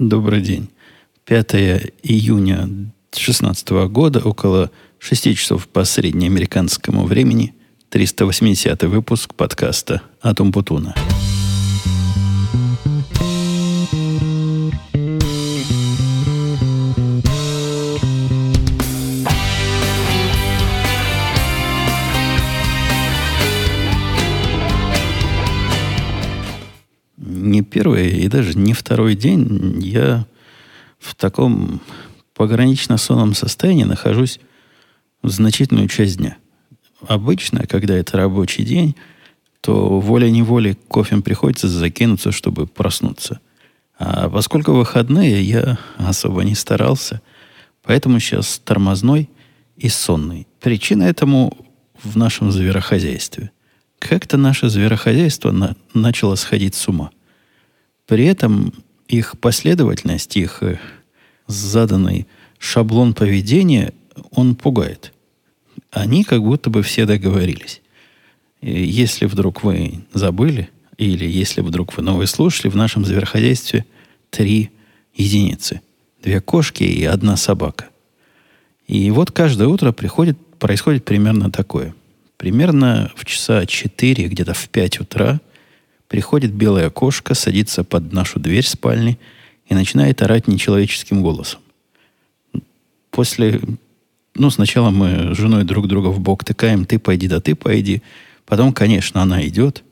Добрый день. 5 июня 2016 года, около 6 часов по среднеамериканскому времени, 380 выпуск подкаста «Атом Путуна». Не даже не второй день я в таком погранично-сонном состоянии нахожусь значительную часть дня. Обычно, когда это рабочий день, то волей-неволей кофем приходится закинуться, чтобы проснуться. А поскольку выходные, я особо не старался, поэтому сейчас тормозной и сонный. Причина этому в нашем зверохозяйстве. Как-то наше зверохозяйство на, начало сходить с ума. При этом их последовательность, их э, заданный шаблон поведения, он пугает. Они как будто бы все договорились. И если вдруг вы забыли, или если вдруг вы новые слушали, в нашем зверхозяйстве три единицы. Две кошки и одна собака. И вот каждое утро приходит, происходит примерно такое. Примерно в часа 4, где-то в 5 утра приходит белая кошка, садится под нашу дверь спальни – и начинает орать нечеловеческим голосом. После... Ну, сначала мы с женой друг друга в бок тыкаем, ты пойди, да ты пойди. Потом, конечно, она идет,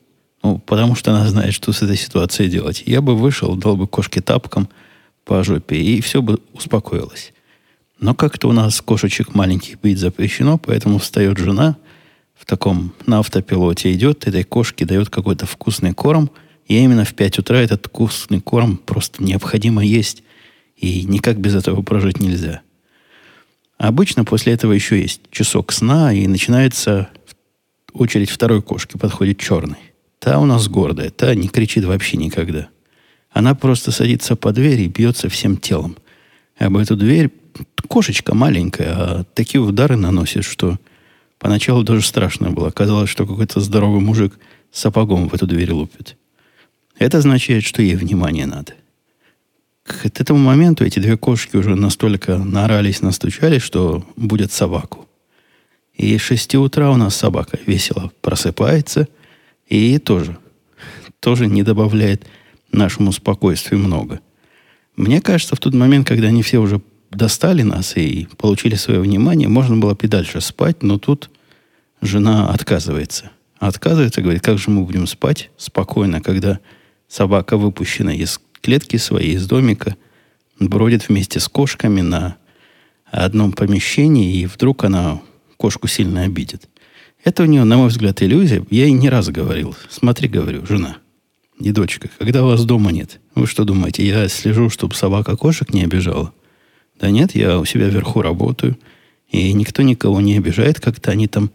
ну, потому что она знает, что с этой ситуацией делать. Я бы вышел, дал бы кошке тапком по жопе, и все бы успокоилось. Но как-то у нас кошечек маленьких бить запрещено, поэтому встает жена в таком на автопилоте, идет, этой кошке дает какой-то вкусный корм – и именно в 5 утра этот вкусный корм просто необходимо есть. И никак без этого прожить нельзя. Обычно после этого еще есть часок сна, и начинается очередь второй кошки, подходит черный. Та у нас гордая, та не кричит вообще никогда. Она просто садится по двери и бьется всем телом. Об эту дверь кошечка маленькая, а такие удары наносит, что поначалу даже страшно было. Казалось, что какой-то здоровый мужик сапогом в эту дверь лупит. Это означает, что ей внимание надо. К этому моменту эти две кошки уже настолько наорались, настучали, что будет собаку. И с 6 утра у нас собака весело просыпается и тоже, тоже не добавляет нашему спокойствию много. Мне кажется, в тот момент, когда они все уже достали нас и получили свое внимание, можно было бы дальше спать, но тут жена отказывается. Отказывается, говорит, как же мы будем спать спокойно, когда Собака выпущена из клетки своей, из домика, бродит вместе с кошками на одном помещении, и вдруг она кошку сильно обидит. Это у нее, на мой взгляд, иллюзия. Я ей не раз говорил. Смотри, говорю, жена и дочка, когда вас дома нет, вы что думаете, я слежу, чтобы собака кошек не обижала? Да нет, я у себя вверху работаю, и никто никого не обижает, как-то они там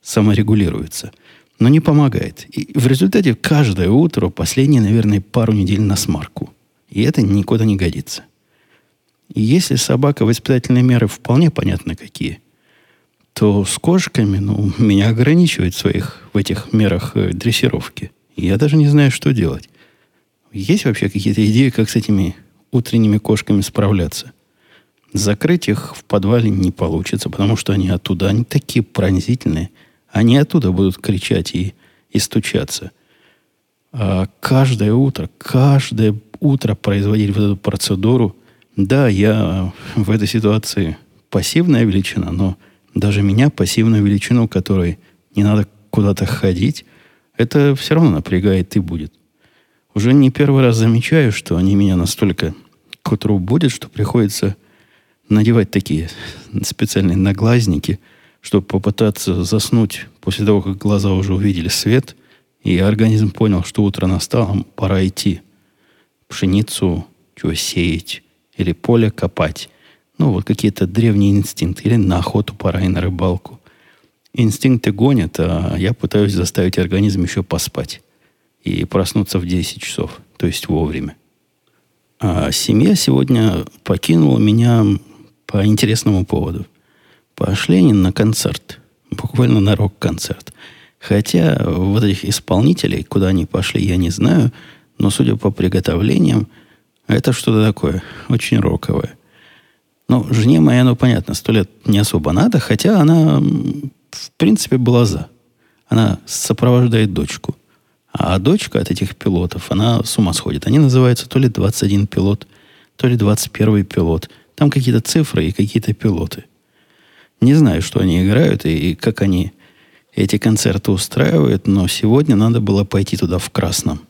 саморегулируются но не помогает. И в результате каждое утро, последние, наверное, пару недель на смарку. И это никуда не годится. И если собака воспитательные меры вполне понятно какие, то с кошками, ну, меня ограничивает в своих в этих мерах э, дрессировки. Я даже не знаю, что делать. Есть вообще какие-то идеи, как с этими утренними кошками справляться? Закрыть их в подвале не получится, потому что они оттуда, они такие пронзительные – они оттуда будут кричать и, и стучаться. А каждое утро, каждое утро производить вот эту процедуру, да, я в этой ситуации пассивная величина, но даже меня, пассивную величину, которой не надо куда-то ходить, это все равно напрягает и будет. Уже не первый раз замечаю, что они меня настолько к утру будет, что приходится надевать такие специальные наглазники – чтобы попытаться заснуть после того, как глаза уже увидели свет, и организм понял, что утро настало, пора идти. Пшеницу чего сеять или поле копать. Ну, вот какие-то древние инстинкты. Или на охоту пора и на рыбалку. Инстинкты гонят, а я пытаюсь заставить организм еще поспать. И проснуться в 10 часов, то есть вовремя. А семья сегодня покинула меня по интересному поводу – Пошли они на концерт. Буквально на рок-концерт. Хотя вот этих исполнителей, куда они пошли, я не знаю. Но судя по приготовлениям, Это что-то такое, очень роковое. Ну, жене моей, ну, понятно, сто лет не особо надо, хотя она, в принципе, была за. Она сопровождает дочку. А дочка от этих пилотов, она с ума сходит. Они называются то ли 21 пилот, то ли 21 пилот. Там какие-то цифры и какие-то пилоты. Не знаю, что они играют и, и как они эти концерты устраивают, но сегодня надо было пойти туда в красном.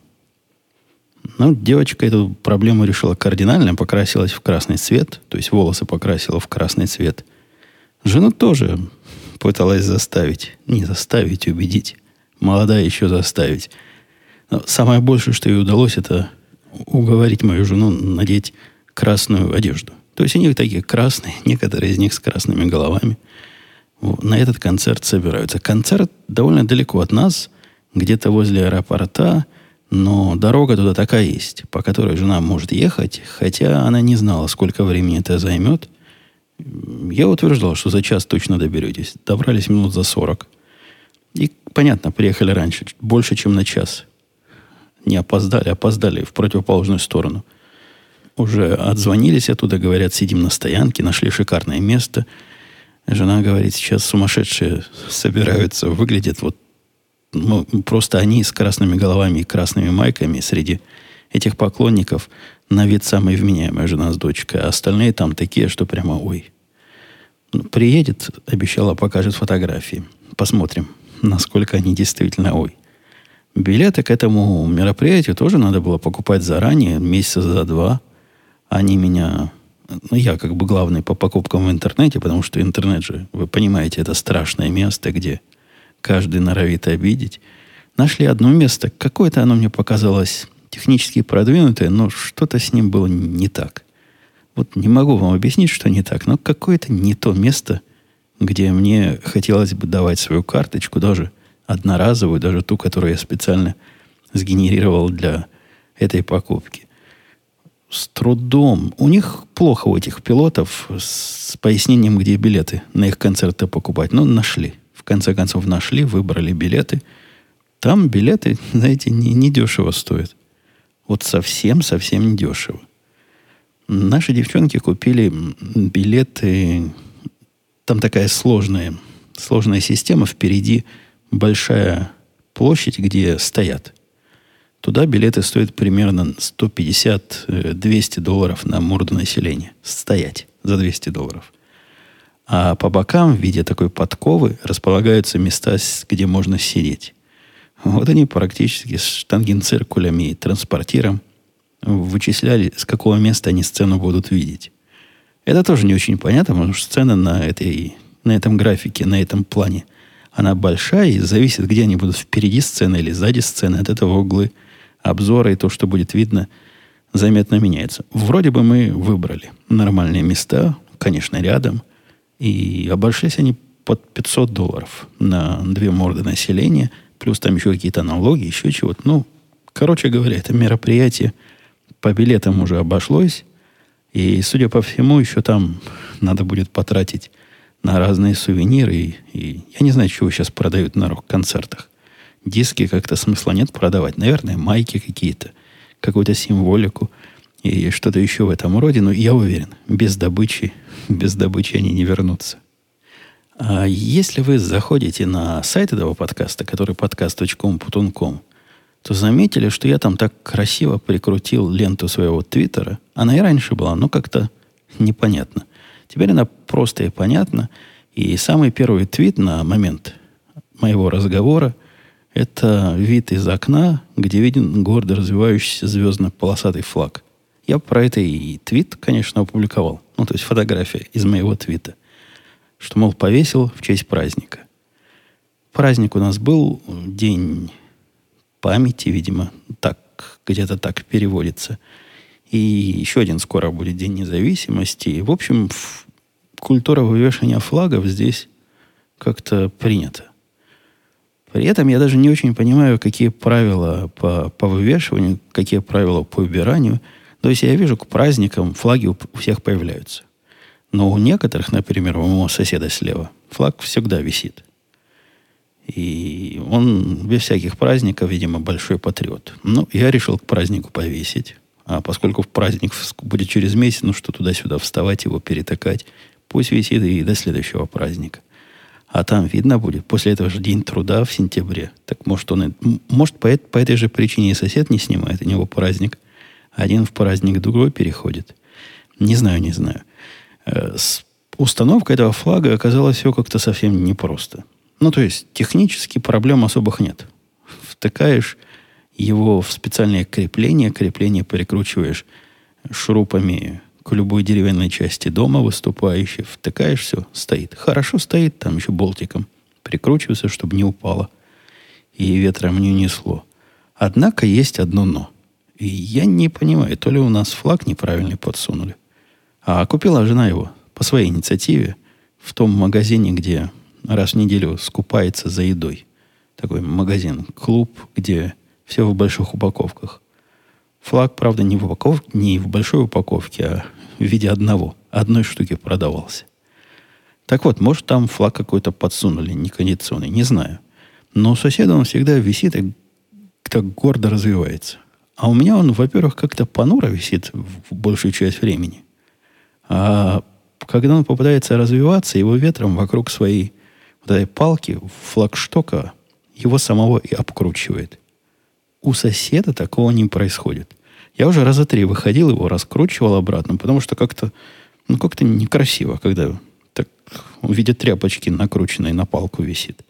Ну, девочка эту проблему решила кардинально, покрасилась в красный цвет, то есть волосы покрасила в красный цвет. Жену тоже пыталась заставить, не заставить, убедить. Молодая еще заставить. Но самое большее, что ей удалось, это уговорить мою жену надеть красную одежду. То есть они такие красные, некоторые из них с красными головами. На этот концерт собираются. Концерт довольно далеко от нас, где-то возле аэропорта – но дорога туда такая есть, по которой жена может ехать, хотя она не знала, сколько времени это займет. Я утверждал, что за час точно доберетесь. Добрались минут за 40. И, понятно, приехали раньше, больше, чем на час. Не опоздали, опоздали в противоположную сторону. Уже отзвонились оттуда, говорят, сидим на стоянке, нашли шикарное место. Жена говорит, сейчас сумасшедшие собираются, выглядят вот ну, просто они с красными головами и красными майками среди этих поклонников на вид самая вменяемая жена с дочкой, а остальные там такие, что прямо ой. Ну, приедет, обещала, покажет фотографии. Посмотрим, насколько они действительно ой. Билеты к этому мероприятию тоже надо было покупать заранее, месяца за два. Они меня... Ну, я как бы главный по покупкам в интернете, потому что интернет же, вы понимаете, это страшное место, где каждый норовит обидеть. Нашли одно место, какое-то оно мне показалось технически продвинутое, но что-то с ним было не так. Вот не могу вам объяснить, что не так, но какое-то не то место, где мне хотелось бы давать свою карточку, даже одноразовую, даже ту, которую я специально сгенерировал для этой покупки. С трудом. У них плохо у этих пилотов с пояснением, где билеты на их концерты покупать. Но нашли конце концов нашли, выбрали билеты. Там билеты, знаете, не, не дешево стоят. Вот совсем-совсем не дешево. Наши девчонки купили билеты. Там такая сложная, сложная система. Впереди большая площадь, где стоят. Туда билеты стоят примерно 150-200 долларов на морду населения. Стоять за 200 долларов. А по бокам в виде такой подковы располагаются места, где можно сидеть. Вот они практически с штангенциркулями и транспортиром вычисляли, с какого места они сцену будут видеть. Это тоже не очень понятно, потому что сцена на, этой, на этом графике, на этом плане, она большая и зависит, где они будут впереди сцены или сзади сцены. От этого углы обзора и то, что будет видно, заметно меняется. Вроде бы мы выбрали нормальные места, конечно, рядом – и обошлись они под 500 долларов на две морды населения, плюс там еще какие-то налоги, еще чего-то. Ну, короче говоря, это мероприятие по билетам уже обошлось. И, судя по всему, еще там надо будет потратить на разные сувениры. И, и я не знаю, чего сейчас продают на рок-концертах. Диски как-то смысла нет продавать. Наверное, майки какие-то, какую-то символику и что-то еще в этом роде. Но я уверен, без добычи без добычи они не вернутся. А если вы заходите на сайт этого подкаста, который подкаст.com.com, то заметили, что я там так красиво прикрутил ленту своего твиттера. Она и раньше была, но как-то непонятно. Теперь она просто и понятна. И самый первый твит на момент моего разговора – это вид из окна, где виден гордо развивающийся звездно-полосатый флаг. Я про это и твит, конечно, опубликовал ну, то есть фотография из моего твита, что, мол, повесил в честь праздника. Праздник у нас был день памяти, видимо, так, где-то так переводится. И еще один скоро будет День независимости. В общем, культура вывешивания флагов здесь как-то принята. При этом я даже не очень понимаю, какие правила по, по вывешиванию, какие правила по убиранию – то есть я вижу, к праздникам флаги у всех появляются. Но у некоторых, например, у моего соседа слева, флаг всегда висит. И он без всяких праздников, видимо, большой патриот. Ну, я решил к празднику повесить. А поскольку праздник будет через месяц, ну что туда-сюда вставать, его перетакать, пусть висит и до следующего праздника. А там видно будет, после этого же день труда в сентябре. Так может он, может по, по этой же причине и сосед не снимает, у него праздник. Один в праздник, другой переходит. Не знаю, не знаю. Э, с установкой этого флага оказалось все как-то совсем непросто. Ну, то есть, технически проблем особых нет. Втыкаешь его в специальное крепление, крепление перекручиваешь шурупами к любой деревянной части дома выступающей, втыкаешь, все, стоит. Хорошо стоит, там еще болтиком прикручивается, чтобы не упало. И ветром не несло. Однако есть одно «но». И я не понимаю, то ли у нас флаг неправильный подсунули. А купила жена его по своей инициативе в том магазине, где раз в неделю скупается за едой. Такой магазин, клуб, где все в больших упаковках. Флаг, правда, не в, упаков... не в большой упаковке, а в виде одного, одной штуки продавался. Так вот, может, там флаг какой-то подсунули, некондиционный, не знаю. Но у соседа он всегда висит и так гордо развивается. А у меня он, во-первых, как-то понуро висит в большую часть времени. А когда он попытается развиваться, его ветром вокруг своей вот этой палки, флагштока, его самого и обкручивает. У соседа такого не происходит. Я уже раза три выходил, его раскручивал обратно, потому что как-то ну, как-то некрасиво, когда так в виде тряпочки, накрученной на палку висит.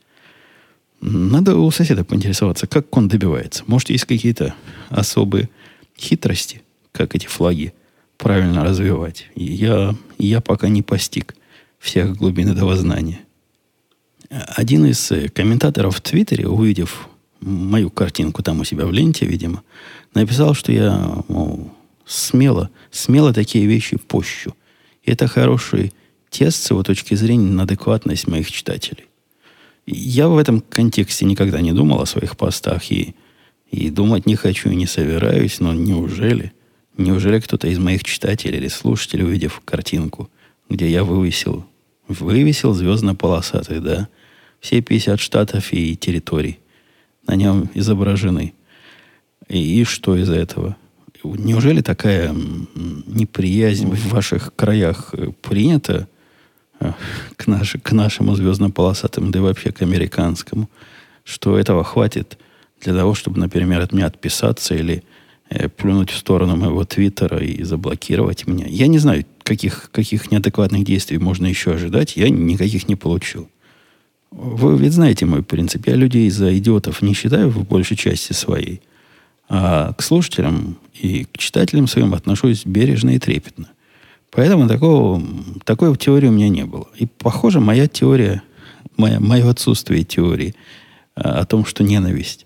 Надо у соседа поинтересоваться, как он добивается. Может, есть какие-то особые хитрости, как эти флаги правильно развивать. Я, я пока не постиг всех глубин этого знания. Один из э, комментаторов в Твиттере, увидев мою картинку там у себя в ленте, видимо, написал, что я мол, смело, смело такие вещи пощу. И это хороший тест с его точки зрения на адекватность моих читателей. Я в этом контексте никогда не думал о своих постах и, и думать не хочу и не собираюсь, но неужели, неужели кто-то из моих читателей или слушателей, увидев картинку, где я вывесил, вывесил звездно-полосатый, да, все 50 штатов и территорий на нем изображены. И, и что из этого? Неужели такая неприязнь в ваших краях принята э, к, наш, к нашему звездно-полосатым, да и вообще к американскому, что этого хватит для того, чтобы, например, от меня отписаться или э, плюнуть в сторону моего твиттера и заблокировать меня. Я не знаю, каких, каких неадекватных действий можно еще ожидать. Я никаких не получил. Вы ведь знаете мой принцип. Я людей за идиотов не считаю в большей части своей. А к слушателям и к читателям своим отношусь бережно и трепетно. Поэтому такого, такой теории у меня не было. И, похоже, моя теория, моя, мое отсутствие теории а, о том, что ненависть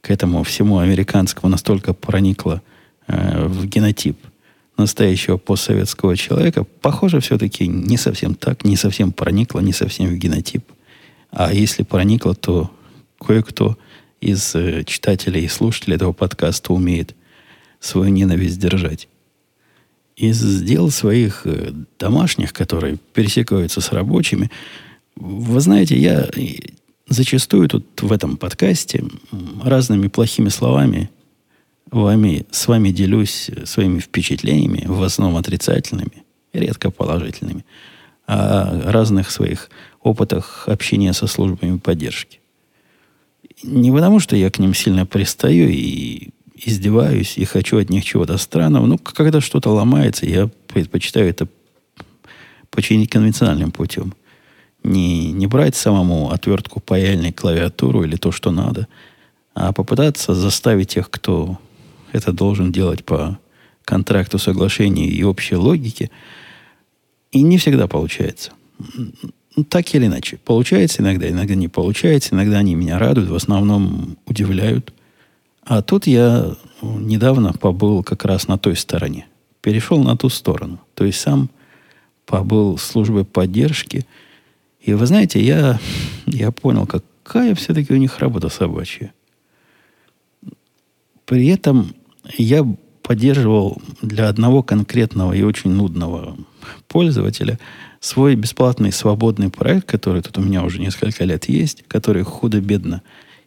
к этому всему американскому настолько проникла э, в генотип настоящего постсоветского человека, похоже, все-таки не совсем так, не совсем проникла, не совсем в генотип. А если проникло, то кое-кто из э, читателей и слушателей этого подкаста умеет свою ненависть держать. Из дел своих э, домашних, которые пересекаются с рабочими, вы знаете, я зачастую тут в этом подкасте разными плохими словами вами, с вами делюсь своими впечатлениями, в основном отрицательными, редко положительными, о разных своих опытах общения со службами поддержки. Не потому, что я к ним сильно пристаю и издеваюсь, и хочу от них чего-то странного. Но когда что-то ломается, я предпочитаю это починить конвенциональным путем. Не, не брать самому отвертку паяльной клавиатуру или то, что надо, а попытаться заставить тех, кто это должен делать по контракту, соглашению и общей логике. И не всегда получается. Ну, так или иначе. Получается иногда, иногда не получается. Иногда они меня радуют, в основном удивляют. А тут я недавно побыл как раз на той стороне. Перешел на ту сторону. То есть сам побыл службой поддержки. И вы знаете, я, я понял, какая все-таки у них работа собачья. При этом я поддерживал для одного конкретного и очень нудного пользователя – свой бесплатный свободный проект, который тут у меня уже несколько лет есть, который худо-бедно.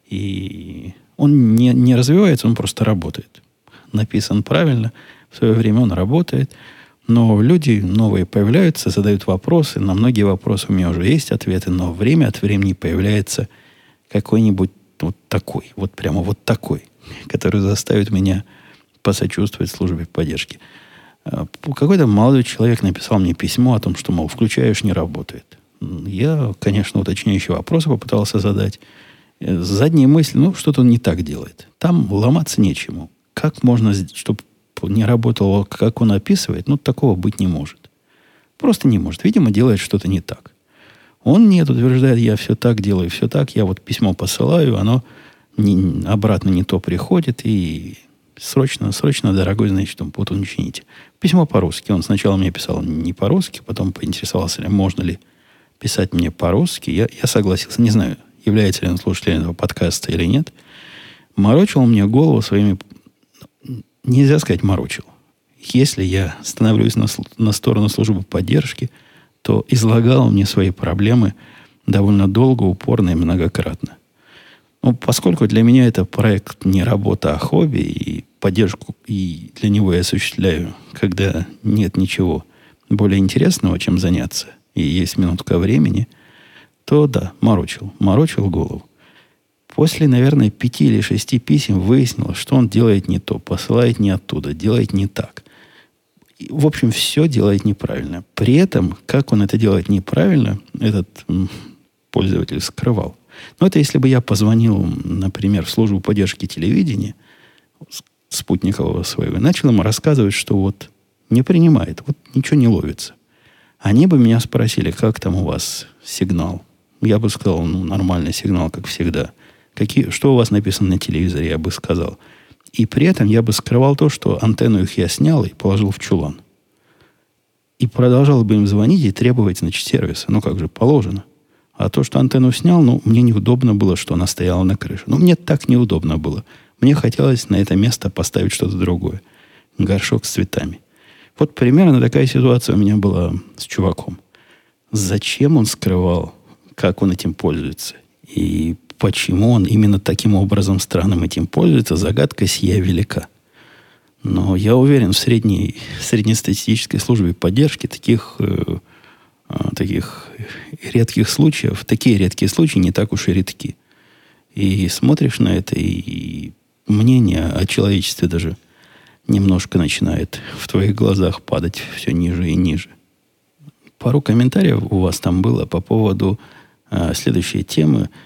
И он не, не развивается, он просто работает. Написан правильно, в свое время он работает. Но люди новые появляются, задают вопросы. На многие вопросы у меня уже есть ответы, но время от времени появляется какой-нибудь вот такой, вот прямо вот такой, который заставит меня посочувствовать службе поддержки. А, какой-то молодой человек написал мне письмо о том, что, мол, включаешь, не работает. Я, конечно, уточняющие вопросы попытался задать. Э, задние мысли, ну, что-то он не так делает. Там ломаться нечему. Как можно, чтобы не работало, как он описывает, ну, такого быть не может. Просто не может. Видимо, делает что-то не так. Он нет, утверждает, я все так делаю, все так. Я вот письмо посылаю, оно не, обратно не то приходит, и срочно, срочно, дорогой, значит, вот он чините. Письмо по-русски. Он сначала мне писал не по-русски, потом поинтересовался, можно ли писать мне по-русски. Я, я согласился. Не знаю, является ли он слушателем этого подкаста или нет. Морочил мне голову своими нельзя сказать морочил. Если я становлюсь на, на сторону службы поддержки, то излагал мне свои проблемы довольно долго, упорно и многократно. Ну, поскольку для меня это проект не работа, а хобби, и поддержку и для него я осуществляю, когда нет ничего более интересного, чем заняться, и есть минутка времени, то да, морочил, морочил голову. После, наверное, пяти или шести писем выяснилось, что он делает не то, посылает не оттуда, делает не так. В общем, все делает неправильно. При этом, как он это делает неправильно, этот м, пользователь скрывал. Но это если бы я позвонил, например, в службу поддержки телевидения спутникового своего, и начал ему рассказывать, что вот не принимает, вот ничего не ловится. Они бы меня спросили, как там у вас сигнал. Я бы сказал, ну, нормальный сигнал, как всегда какие, что у вас написано на телевизоре, я бы сказал. И при этом я бы скрывал то, что антенну их я снял и положил в чулан. И продолжал бы им звонить и требовать, значит, сервиса. Ну, как же, положено. А то, что антенну снял, ну, мне неудобно было, что она стояла на крыше. Ну, мне так неудобно было. Мне хотелось на это место поставить что-то другое. Горшок с цветами. Вот примерно такая ситуация у меня была с чуваком. Зачем он скрывал, как он этим пользуется? И Почему он именно таким образом странным этим пользуется, загадка сия велика. Но я уверен, в средней, среднестатистической службе поддержки таких, э, э, таких редких случаев, такие редкие случаи не так уж и редки. И смотришь на это, и мнение о человечестве даже немножко начинает в твоих глазах падать все ниже и ниже. Пару комментариев у вас там было по поводу э, следующей темы –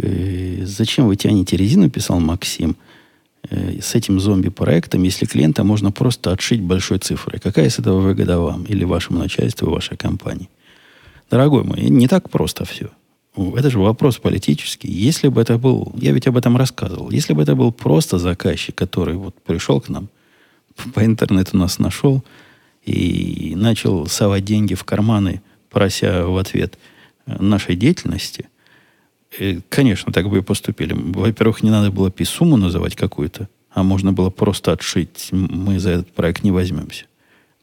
Э, зачем вы тянете резину, писал Максим, э, с этим зомби-проектом, если клиента можно просто отшить большой цифрой? Какая с этого выгода вам или вашему начальству, вашей компании? Дорогой мой, не так просто все. Это же вопрос политический. Если бы это был, я ведь об этом рассказывал, если бы это был просто заказчик, который вот пришел к нам, по интернету нас нашел и начал совать деньги в карманы, прося в ответ нашей деятельности – конечно, так бы и поступили. Во-первых, не надо было сумму называть какую-то, а можно было просто отшить. Мы за этот проект не возьмемся.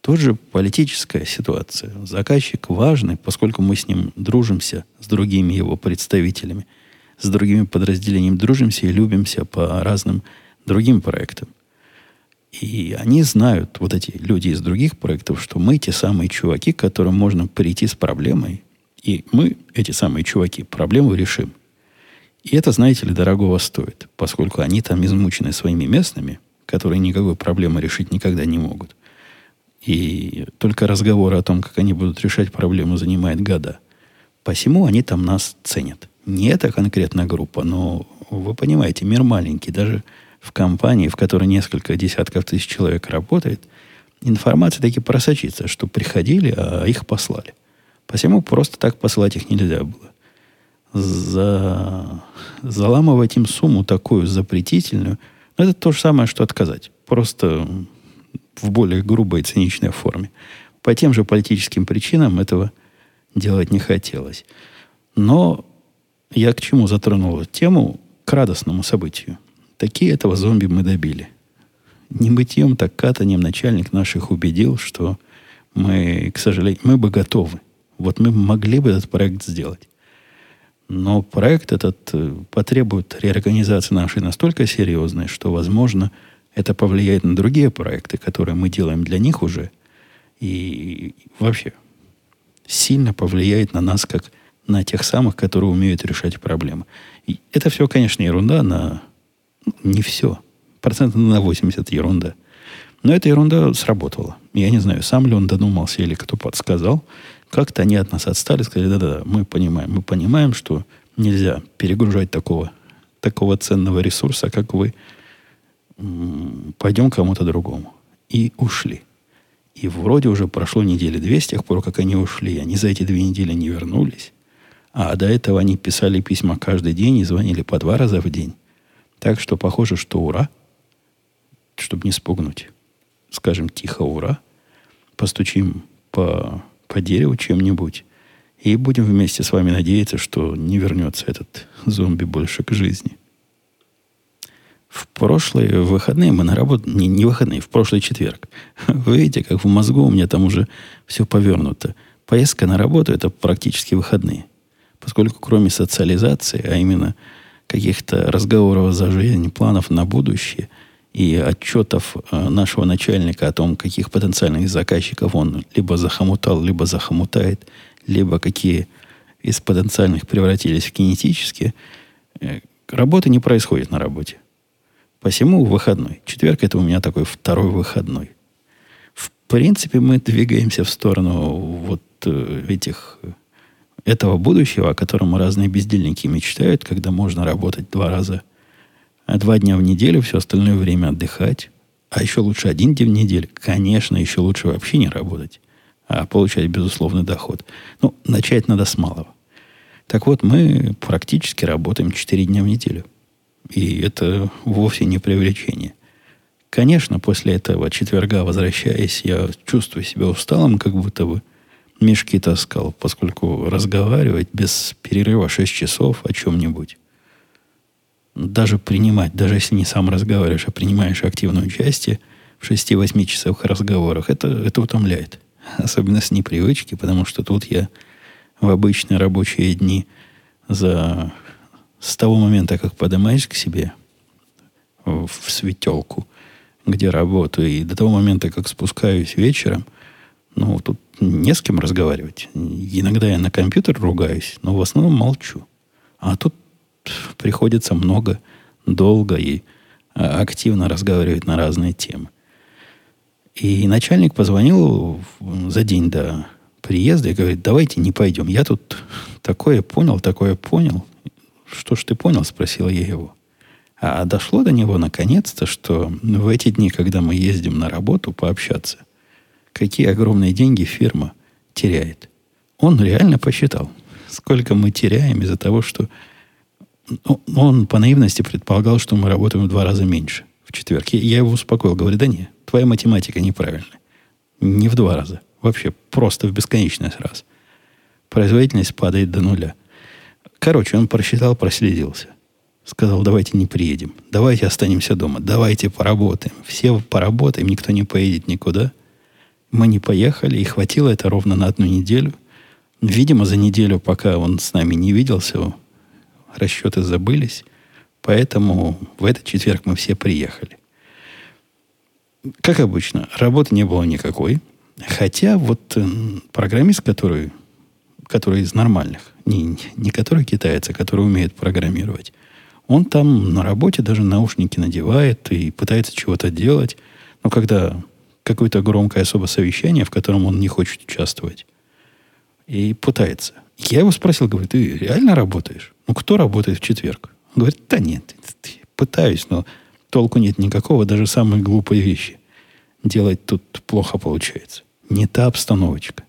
Тут же политическая ситуация. Заказчик важный, поскольку мы с ним дружимся, с другими его представителями, с другими подразделениями дружимся и любимся по разным другим проектам. И они знают, вот эти люди из других проектов, что мы те самые чуваки, к которым можно прийти с проблемой и мы, эти самые чуваки, проблему решим. И это, знаете ли, дорогого стоит, поскольку они там измучены своими местными, которые никакой проблемы решить никогда не могут. И только разговор о том, как они будут решать проблему, занимает года. Посему они там нас ценят. Не эта конкретная группа, но вы понимаете, мир маленький. Даже в компании, в которой несколько десятков тысяч человек работает, информация таки просочится, что приходили, а их послали. Посему просто так посылать их нельзя было. За... Заламывать им сумму такую запретительную, ну, это то же самое, что отказать. Просто в более грубой циничной форме. По тем же политическим причинам этого делать не хотелось. Но я к чему затронул тему? К радостному событию. Такие этого зомби мы добили. Не мытьем, так катанием начальник наших убедил, что мы, к сожалению, мы бы готовы вот мы могли бы этот проект сделать. Но проект этот э, потребует реорганизации нашей настолько серьезной, что, возможно, Это повлияет на другие проекты, которые мы делаем для них уже. И вообще сильно повлияет на нас, как на тех самых, которые умеют решать проблемы. И это все, конечно, ерунда. Ну, не все. Процентов на 80 ерунда. Но эта ерунда сработала. Я не знаю, сам ли он додумался или кто подсказал. Как-то они от нас отстали, сказали, да-да-да, мы понимаем. Мы понимаем, что нельзя перегружать такого, такого ценного ресурса, как вы. Пойдем кому-то другому. И ушли. И вроде уже прошло недели две с тех пор, как они ушли. Они за эти две недели не вернулись. А до этого они писали письма каждый день и звонили по два раза в день. Так что похоже, что ура, чтобы не спугнуть. Скажем тихо ура. Постучим по, по дереву чем-нибудь. И будем вместе с вами надеяться, что не вернется этот зомби больше к жизни. В прошлые выходные мы на работу... Не, не выходные, в прошлый четверг. Вы видите, как в мозгу у меня там уже все повернуто. Поездка на работу – это практически выходные. Поскольку кроме социализации, а именно каких-то разговоров за жизнь, планов на будущее и отчетов э, нашего начальника о том, каких потенциальных заказчиков он либо захомутал, либо захомутает, либо какие из потенциальных превратились в кинетические, э, работы не происходит на работе. Посему выходной. Четверг это у меня такой второй выходной. В принципе, мы двигаемся в сторону вот э, этих этого будущего, о котором разные бездельники мечтают, когда можно работать два раза, а два дня в неделю, все остальное время отдыхать. А еще лучше один день в неделю. Конечно, еще лучше вообще не работать, а получать безусловный доход. Ну, начать надо с малого. Так вот, мы практически работаем четыре дня в неделю. И это вовсе не привлечение. Конечно, после этого четверга, возвращаясь, я чувствую себя усталым, как будто бы мешки таскал, поскольку разговаривать без перерыва 6 часов о чем-нибудь, даже принимать, даже если не сам разговариваешь, а принимаешь активное участие в 6-8 часовых разговорах, это, это утомляет. Особенно с непривычки, потому что тут я в обычные рабочие дни за с того момента, как поднимаюсь к себе в светелку, где работаю, и до того момента, как спускаюсь вечером, ну, тут не с кем разговаривать. Иногда я на компьютер ругаюсь, но в основном молчу. А тут приходится много, долго и а, активно разговаривать на разные темы. И начальник позвонил за день до приезда и говорит, давайте не пойдем. Я тут такое понял, такое понял. Что ж ты понял, спросила я его. А дошло до него наконец-то, что в эти дни, когда мы ездим на работу пообщаться, какие огромные деньги фирма теряет. Он реально посчитал, сколько мы теряем из-за того, что ну, он по наивности предполагал, что мы работаем в два раза меньше в четверг. Я его успокоил, говорю, да нет, твоя математика неправильная. Не в два раза. Вообще просто в бесконечность раз. Производительность падает до нуля. Короче, он просчитал, проследился. Сказал, давайте не приедем. Давайте останемся дома. Давайте поработаем. Все поработаем, никто не поедет никуда. Мы не поехали, и хватило это ровно на одну неделю. Видимо, за неделю, пока он с нами не виделся, расчеты забылись. Поэтому в этот четверг мы все приехали. Как обычно, работы не было никакой. Хотя вот программист, который, который из нормальных, не, не который китаец, а который умеет программировать, он там на работе даже наушники надевает и пытается чего-то делать. Но когда какое-то громкое особо совещание, в котором он не хочет участвовать, и пытается. Я его спросил, говорю, ты реально работаешь? Ну, кто работает в четверг? Он говорит, да нет, пытаюсь, но толку нет никакого, даже самые глупые вещи делать тут плохо получается. Не та обстановочка.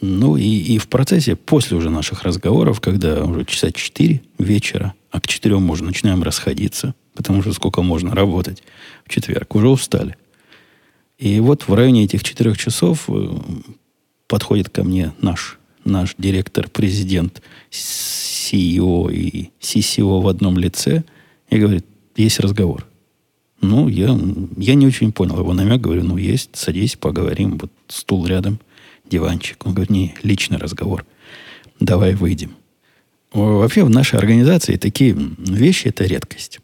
Ну и, и в процессе, после уже наших разговоров, когда уже часа 4 вечера, а к 4 мы уже начинаем расходиться, потому что сколько можно работать в четверг, уже устали. И вот в районе этих четырех часов э, подходит ко мне наш, наш директор, президент, CEO и CCO в одном лице и говорит, есть разговор. Ну, я, я не очень понял его намек. Говорю, ну, есть, садись, поговорим. Вот стул рядом, диванчик. Он говорит, не, личный разговор. Давай выйдем. Вообще в нашей организации такие вещи – это редкость.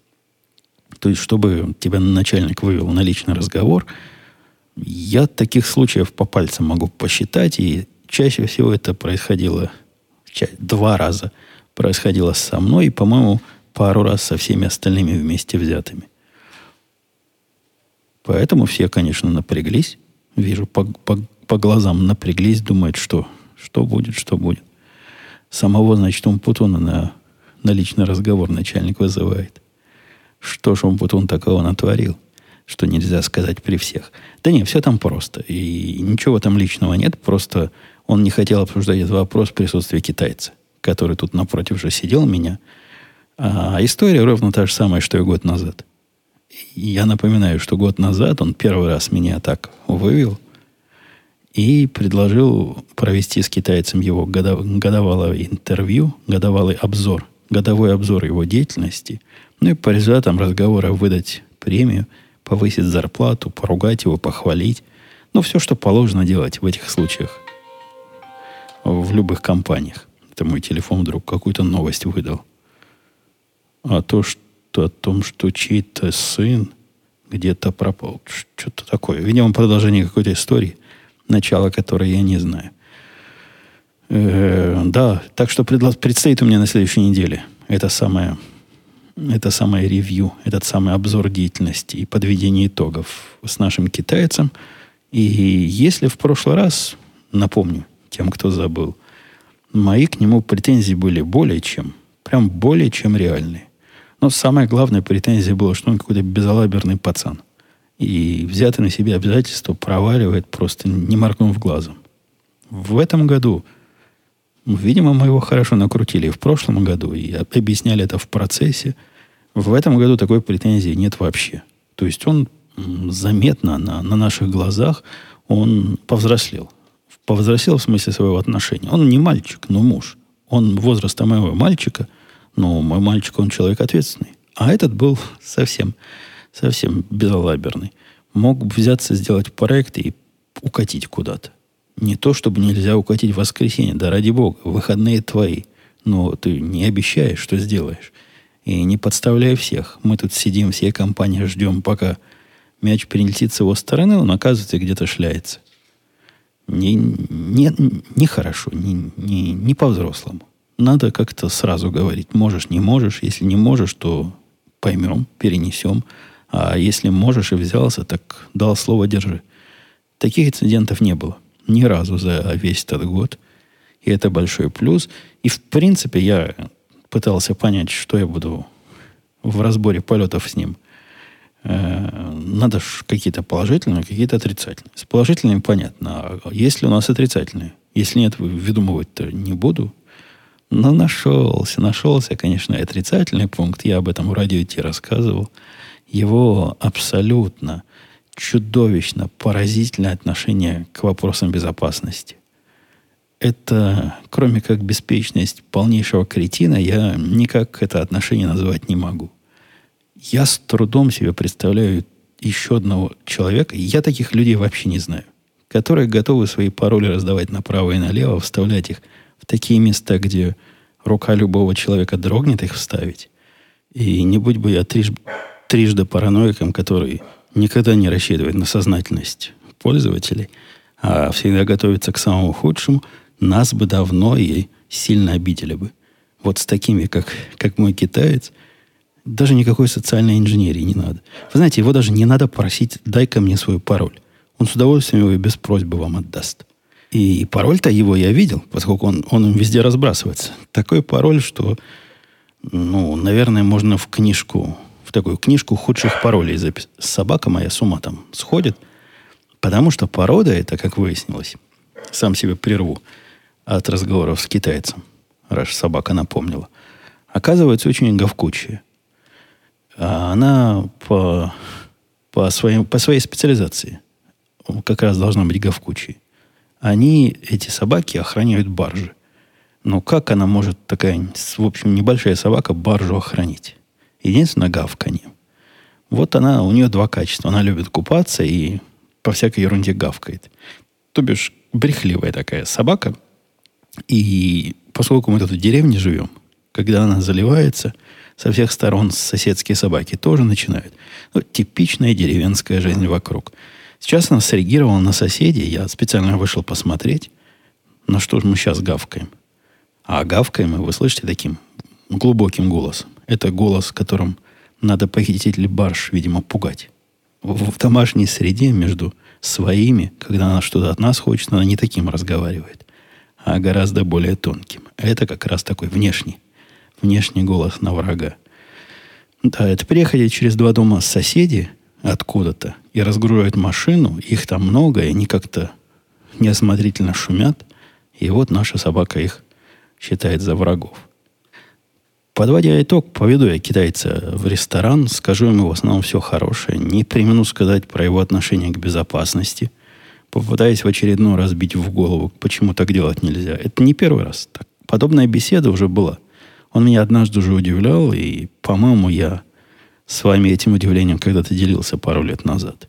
То есть, чтобы тебя начальник вывел на личный разговор, я таких случаев по пальцам могу посчитать, и чаще всего это происходило два раза происходило со мной и, по-моему, пару раз со всеми остальными вместе взятыми. Поэтому все, конечно, напряглись. Вижу, по, по, по глазам напряглись, думают, что, что будет, что будет. Самого, значит, Умпутуна на, на личный разговор начальник вызывает. Что же Умпутун такого натворил, что нельзя сказать при всех? Да не, все там просто. И ничего там личного нет, просто он не хотел обсуждать этот вопрос в присутствии китайца, который тут напротив же сидел меня. А история ровно та же самая, что и год назад. Я напоминаю, что год назад он первый раз меня так вывел и предложил провести с китайцем его годовалое интервью, годовалый обзор, годовой обзор его деятельности, ну и по результатам разговора выдать премию, повысить зарплату, поругать его, похвалить. Ну, все, что положено делать в этих случаях в любых компаниях. Это мой телефон вдруг какую-то новость выдал. А то, что о том, что чей-то сын где-то пропал. Что-то такое. Видимо, продолжение какой-то истории, начало которой я не знаю. Э, да, так что предстоит у меня на следующей неделе это самое, это самое ревью, этот самый обзор деятельности и подведение итогов с нашим китайцем. И если в прошлый раз, напомню, тем, кто забыл. Мои к нему претензии были более чем, прям более чем реальные. Но самая главная претензия была, что он какой-то безалаберный пацан. И взятый на себя обязательство проваливает просто не моргнув глазом. В этом году, видимо, мы его хорошо накрутили в прошлом году и объясняли это в процессе. В этом году такой претензии нет вообще. То есть он заметно на, на наших глазах он повзрослел повзрослел в смысле своего отношения. Он не мальчик, но муж. Он возраста моего мальчика, но мой мальчик, он человек ответственный. А этот был совсем, совсем безалаберный. Мог взяться сделать проект и укатить куда-то. Не то, чтобы нельзя укатить в воскресенье, да ради бога, выходные твои. Но ты не обещаешь, что сделаешь. И не подставляй всех. Мы тут сидим, все компании ждем, пока мяч перелетит с его стороны, он оказывается где-то шляется. Не, не, не хорошо, не, не, не по-взрослому. Надо как-то сразу говорить, можешь, не можешь. Если не можешь, то поймем, перенесем. А если можешь и взялся, так дал слово держи. Таких инцидентов не было. Ни разу за весь этот год. И это большой плюс. И в принципе я пытался понять, что я буду в разборе полетов с ним Э, надо какие-то положительные, какие-то отрицательные. С положительными понятно. А если у нас отрицательные? Если нет, выдумывать-то не буду. Но нашелся, нашелся, конечно, отрицательный пункт. Я об этом в радио Ти рассказывал. Его абсолютно чудовищно поразительное отношение к вопросам безопасности. Это, кроме как беспечность полнейшего кретина, я никак это отношение назвать не могу. Я с трудом себе представляю еще одного человека, я таких людей вообще не знаю, которые готовы свои пароли раздавать направо и налево, вставлять их в такие места, где рука любого человека дрогнет их вставить. И не будь бы я триж, трижды параноиком, который никогда не рассчитывает на сознательность пользователей, а всегда готовится к самому худшему, нас бы давно и сильно обидели бы. Вот с такими, как, как мой китаец – даже никакой социальной инженерии не надо. Вы знаете, его даже не надо просить, дай-ка мне свой пароль. Он с удовольствием его и без просьбы вам отдаст. И пароль-то его я видел, поскольку он, он им везде разбрасывается. Такой пароль, что, ну, наверное, можно в книжку, такую книжку худших паролей записать. Собака моя с ума там сходит, потому что порода это, как выяснилось, сам себе прерву от разговоров с китайцем, раз собака напомнила, оказывается очень говкучая. А она по, по, своим, по своей специализации как раз должна быть говкучей. Они, эти собаки, охраняют баржи. Но как она может, такая, в общем, небольшая собака, баржу охранить? Единственное, гавканье. Вот она, у нее два качества. Она любит купаться и по всякой ерунде гавкает. То бишь, брехливая такая собака. И поскольку мы тут в деревне живем, когда она заливается – со всех сторон соседские собаки тоже начинают. Ну, типичная деревенская жизнь вокруг. Сейчас она среагировала на соседей. Я специально вышел посмотреть. На что же мы сейчас гавкаем? А гавкаем вы слышите, таким глубоким голосом. Это голос, которым надо похититель барш, видимо, пугать. В, в домашней среде между своими, когда она что-то от нас хочет, она не таким разговаривает, а гораздо более тонким. Это как раз такой внешний, внешний голос на врага. Да, это приехали через два дома соседи откуда-то и разгружают машину, их там много, и они как-то неосмотрительно шумят, и вот наша собака их считает за врагов. Подводя итог, поведу я китайца в ресторан, скажу ему в основном все хорошее, не примену сказать про его отношение к безопасности, попытаясь в очередной раз бить в голову, почему так делать нельзя. Это не первый раз. Так, подобная беседа уже была. Он меня однажды уже удивлял, и, по-моему, я с вами этим удивлением когда-то делился пару лет назад.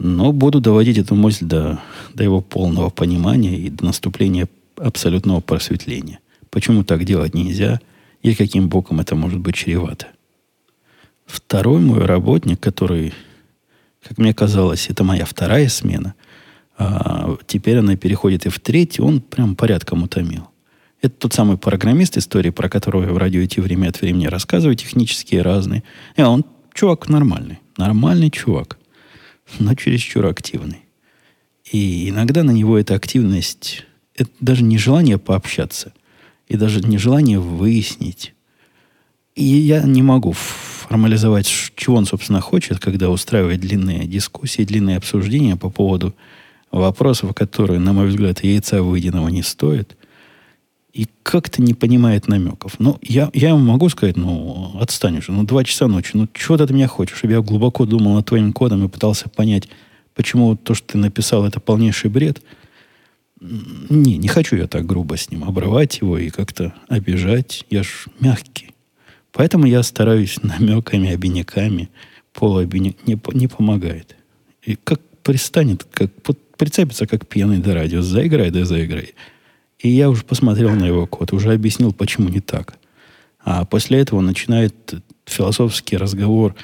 Но буду доводить эту мысль до, до его полного понимания и до наступления абсолютного просветления. Почему так делать нельзя – и каким боком это может быть чревато. Второй мой работник, который, как мне казалось, это моя вторая смена, а теперь она переходит и в третью, он прям порядком утомил. Это тот самый программист истории, про которого я в радио идти время от времени рассказываю, технические разные. И он чувак нормальный. Нормальный чувак. Но чересчур активный. И иногда на него эта активность, это даже не желание пообщаться – и даже нежелание выяснить. И я не могу формализовать, чего он, собственно, хочет, когда устраивает длинные дискуссии, длинные обсуждения по поводу вопросов, которые, на мой взгляд, яйца выеденного не стоят, и как-то не понимает намеков. Ну, я, я ему могу сказать, ну, отстань уже, ну, два часа ночи, ну, чего ты от меня хочешь? Чтобы я глубоко думал над твоим кодом и пытался понять, почему то, что ты написал, это полнейший бред – не, не хочу я так грубо с ним обрывать его и как-то обижать. Я ж мягкий. Поэтому я стараюсь намеками, обиняками. Полуобиняк не, не помогает. И как пристанет, как прицепится, как пьяный до радио. Заиграй, да заиграй. И я уже посмотрел на его код, уже объяснил, почему не так. А после этого начинает философский разговор,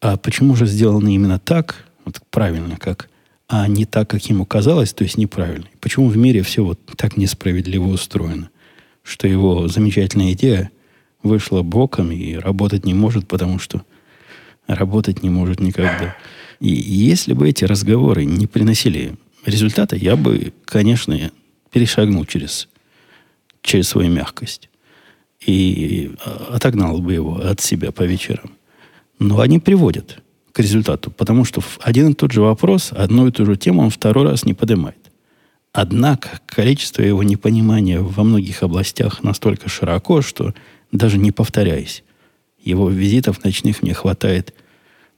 а почему же сделано именно так, вот правильно, как а не так, как ему казалось, то есть неправильно. Почему в мире все вот так несправедливо устроено, что его замечательная идея вышла боком и работать не может, потому что работать не может никогда. И если бы эти разговоры не приносили результата, я бы, конечно, перешагнул через, через свою мягкость и отогнал бы его от себя по вечерам. Но они приводят результату, потому что один и тот же вопрос, одну и ту же тему он второй раз не поднимает. Однако количество его непонимания во многих областях настолько широко, что даже не повторяясь, его визитов ночных мне хватает,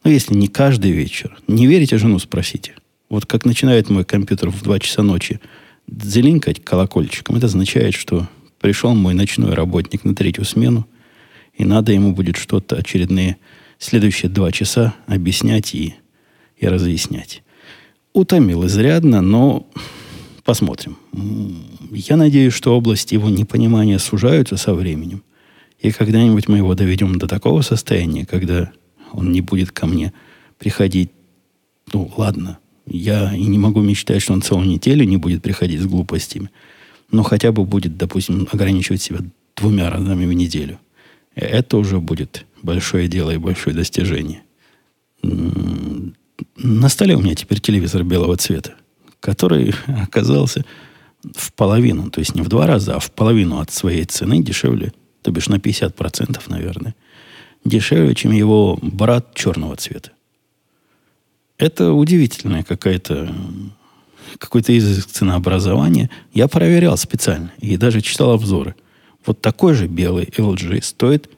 ну, если не каждый вечер. Не верите жену, спросите. Вот как начинает мой компьютер в 2 часа ночи зеленькать колокольчиком, это означает, что пришел мой ночной работник на третью смену, и надо ему будет что-то очередные следующие два часа объяснять и, и разъяснять. Утомил изрядно, но посмотрим. Я надеюсь, что области его непонимания сужаются со временем. И когда-нибудь мы его доведем до такого состояния, когда он не будет ко мне приходить. Ну, ладно, я и не могу мечтать, что он целую неделю не будет приходить с глупостями. Но хотя бы будет, допустим, ограничивать себя двумя разами в неделю. Это уже будет большое дело и большое достижение. На столе у меня теперь телевизор белого цвета, который оказался в половину, то есть не в два раза, а в половину от своей цены дешевле, то бишь на 50%, наверное, дешевле, чем его брат черного цвета. Это удивительная какая-то какой-то язык ценообразования. Я проверял специально и даже читал обзоры. Вот такой же белый LG стоит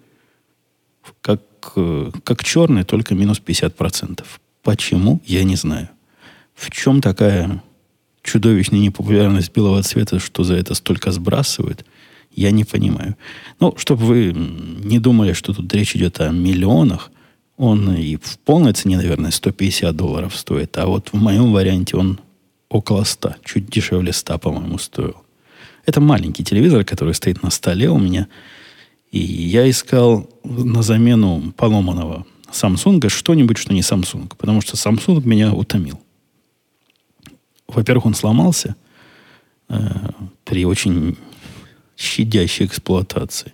как, э, как черный, только минус 50%. Почему, я не знаю. В чем такая чудовищная непопулярность белого цвета, что за это столько сбрасывают, я не понимаю. Ну, чтобы вы не думали, что тут речь идет о миллионах, он и в полной цене, наверное, 150 долларов стоит, а вот в моем варианте он около 100, чуть дешевле 100, по-моему, стоил. Это маленький телевизор, который стоит на столе у меня – И я искал на замену поломанного Samsung что-нибудь, что не Samsung. Потому что Samsung меня утомил. Во-первых, он сломался э, при очень щадящей эксплуатации.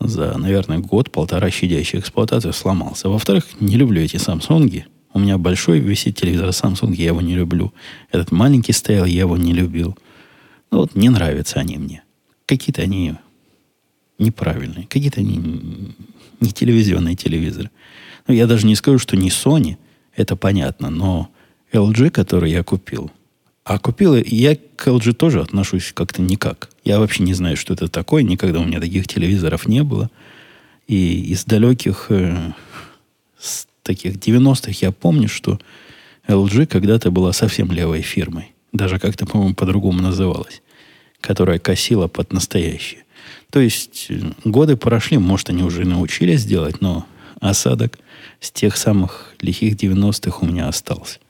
За, наверное, год-полтора щадящей эксплуатации сломался. Во-вторых, не люблю эти Самсунги. У меня большой висит телевизор Samsung, я его не люблю. Этот маленький стоял, я его не любил. Ну вот не нравятся они мне. Какие-то они неправильные, какие-то они не телевизионные телевизоры. Ну, я даже не скажу, что не Sony, это понятно, но LG, который я купил, а купил я к LG тоже отношусь как-то никак. Я вообще не знаю, что это такое, никогда у меня таких телевизоров не было. И из далеких э, с таких 90-х я помню, что LG когда-то была совсем левой фирмой. Даже как-то, по-моему, по-другому называлась. Которая косила под настоящее. То есть э, годы прошли, может, они уже научились делать, но осадок с тех самых лихих 90-х у меня остался.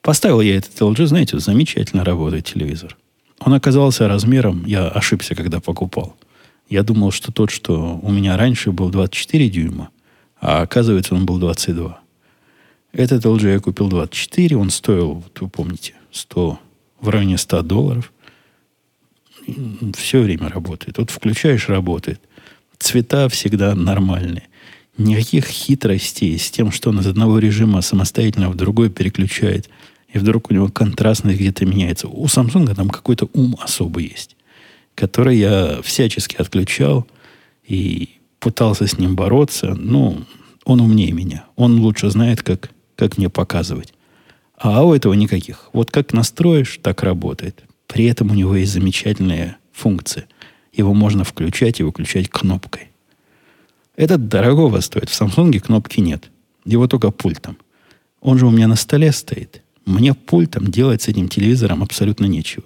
Поставил я этот LG, знаете, замечательно работает телевизор. Он оказался размером, я ошибся, когда покупал. Я думал, что тот, что у меня раньше был 24 дюйма, а оказывается, он был 22. Этот LG я купил 24, он стоил, вот вы помните, 100, в районе 100 долларов. Все время работает. Вот включаешь, работает. Цвета всегда нормальные. Никаких хитростей с тем, что он из одного режима самостоятельно в другой переключает, и вдруг у него контрастность где-то меняется. У Samsung там какой-то ум особый есть, который я всячески отключал и пытался с ним бороться. Ну, он умнее меня. Он лучше знает, как, как мне показывать. А у этого никаких. Вот как настроишь, так работает. При этом у него есть замечательная функция. Его можно включать и выключать кнопкой. Этот дорогого стоит. В Samsung кнопки нет. Его только пультом. Он же у меня на столе стоит. Мне пультом делать с этим телевизором абсолютно нечего.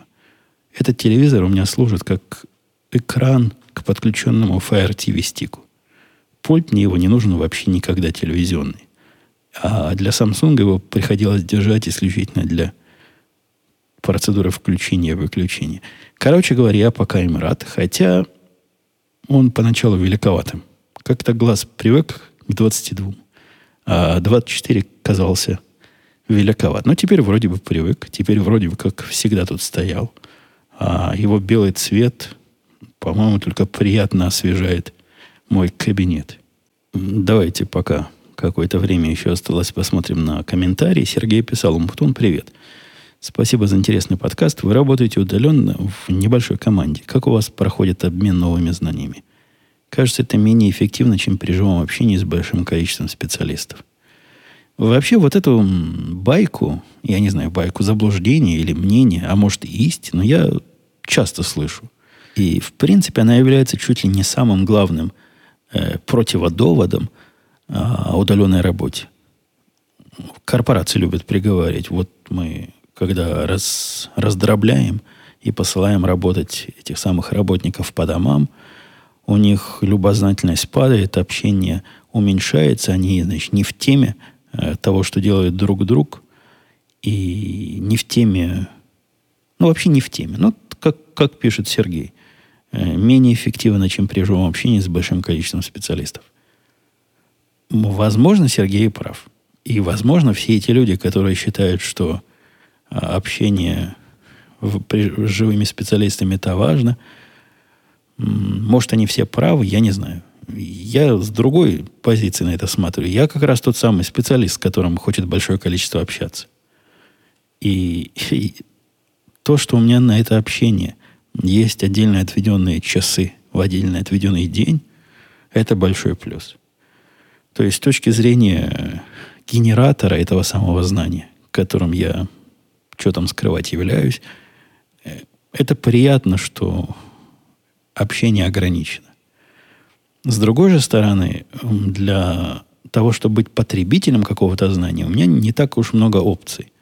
Этот телевизор у меня служит как экран к подключенному Fire TV стику. Пульт мне его не нужен вообще никогда телевизионный. А для Samsung его приходилось держать исключительно для процедуры включения и выключения. Короче говоря, я пока им рад, хотя он поначалу великоватым. Как-то глаз привык к 22, а 24 казался великоват. Но теперь вроде бы привык. Теперь вроде бы как всегда тут стоял. А его белый цвет, по-моему, только приятно освежает мой кабинет. Давайте пока какое-то время еще осталось, посмотрим на комментарии. Сергей писал, Мухтун, привет. Спасибо за интересный подкаст. Вы работаете удаленно в небольшой команде. Как у вас проходит обмен новыми знаниями? Кажется, это менее эффективно, чем при живом общении с большим количеством специалистов. Вообще вот эту байку, я не знаю, байку заблуждения или мнения, а может и истину, я часто слышу. И, в принципе, она является чуть ли не самым главным э, противодоводом о удаленной работе. Корпорации любят приговаривать. Вот мы, когда раз, раздробляем и посылаем работать этих самых работников по домам, у них любознательность падает, общение уменьшается, они, значит, не в теме, Э, того, что делают друг друг, и не в теме, ну, вообще не в теме. Ну, как, как пишет Сергей, э, менее эффективно, чем при живом общении с большим количеством специалистов. Возможно, Сергей прав. И, возможно, все эти люди, которые считают, что а, общение с живыми специалистами это важно, может, они все правы, я не знаю. Я с другой позиции на это смотрю. Я как раз тот самый специалист, с которым хочет большое количество общаться. И, и то, что у меня на это общение есть отдельно отведенные часы в отдельно отведенный день, это большой плюс. То есть с точки зрения генератора этого самого знания, которым я, что там скрывать, являюсь, э, это приятно, что общение ограничено. С другой же стороны, для того, чтобы быть потребителем какого-то знания, у меня не так уж много опций.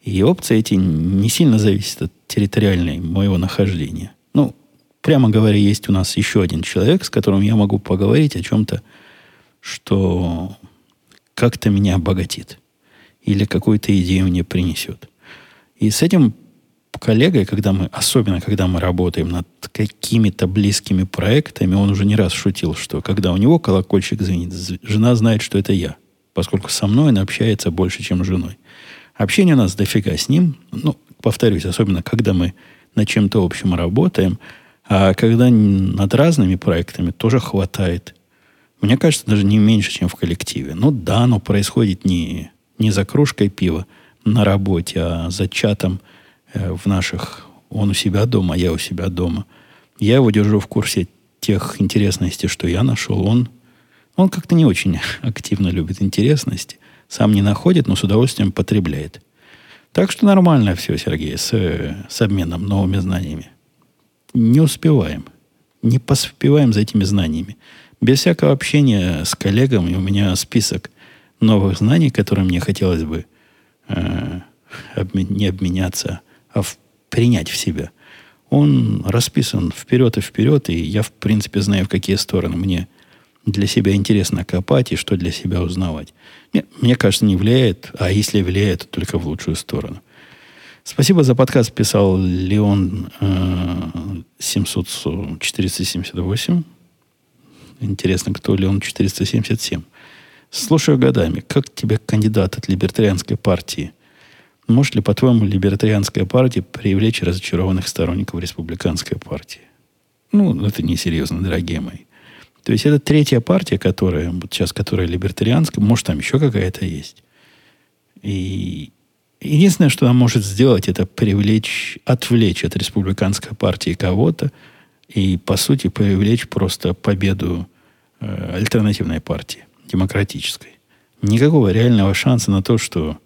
И опции эти не сильно зависят от территориальной моего нахождения. Ну, прямо говоря, есть у нас еще один человек, с которым я могу поговорить о чем-то, что как-то меня обогатит. Или какую-то идею мне принесет. И с этим коллегой, когда мы, особенно когда мы работаем над какими-то близкими проектами, он уже не раз шутил, что когда у него колокольчик звенит, жена знает, что это я, поскольку со мной она общается больше, чем с женой. Общение у нас дофига с ним. Ну, повторюсь, особенно когда мы над чем-то общим работаем, а когда над разными проектами тоже хватает. Мне кажется, даже не меньше, чем в коллективе. Ну да, оно происходит не, не за кружкой пива на работе, а за чатом э, в наших... Он у себя дома, я у себя дома. Я его держу в курсе тех интересностей, что я нашел. Он, он как-то не очень активно любит интересности. Сам не находит, но с удовольствием потребляет. Так что нормально все, Сергей, с, с обменом новыми знаниями. Не успеваем. Не поспеваем за этими знаниями. Без всякого общения с коллегами у меня список новых знаний, которые мне хотелось бы э, не обменяться, а в, принять в себя. Он расписан вперед и вперед, и я, в принципе, знаю, в какие стороны мне для себя интересно копать и что для себя узнавать. Мне, мне кажется, не влияет, а если влияет, то только в лучшую сторону. Спасибо за подкаст, писал Леон э, 700, 478. Интересно, кто Леон 477. Слушаю годами. Как тебе кандидат от либертарианской партии? Может ли, по-твоему, либертарианская партия привлечь разочарованных сторонников республиканской партии? Ну, это несерьезно, дорогие мои. То есть это третья партия, которая, вот сейчас, которая либертарианская, может, там еще какая-то есть. И единственное, что она может сделать, это привлечь, отвлечь от республиканской партии кого-то и, по сути, привлечь просто победу э, альтернативной партии, демократической. Никакого реального шанса на то, что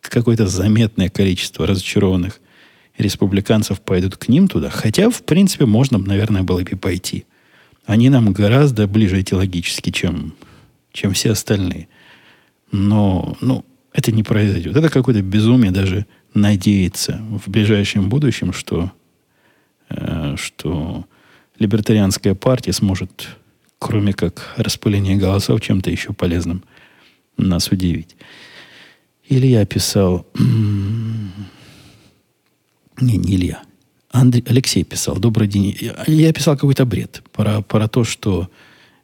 какое-то заметное количество разочарованных республиканцев пойдут к ним туда. Хотя, в принципе, можно, наверное, было бы пойти – они нам гораздо ближе идеологически, чем, чем все остальные. Но ну, это не произойдет. Это какое-то безумие даже надеяться в ближайшем будущем, что, э, что либертарианская партия сможет, кроме как распыления голосов, чем-то еще полезным нас удивить. Или я писал... Не, не Илья. Андрей, Алексей писал, добрый день. Я писал какой-то бред про, про то, что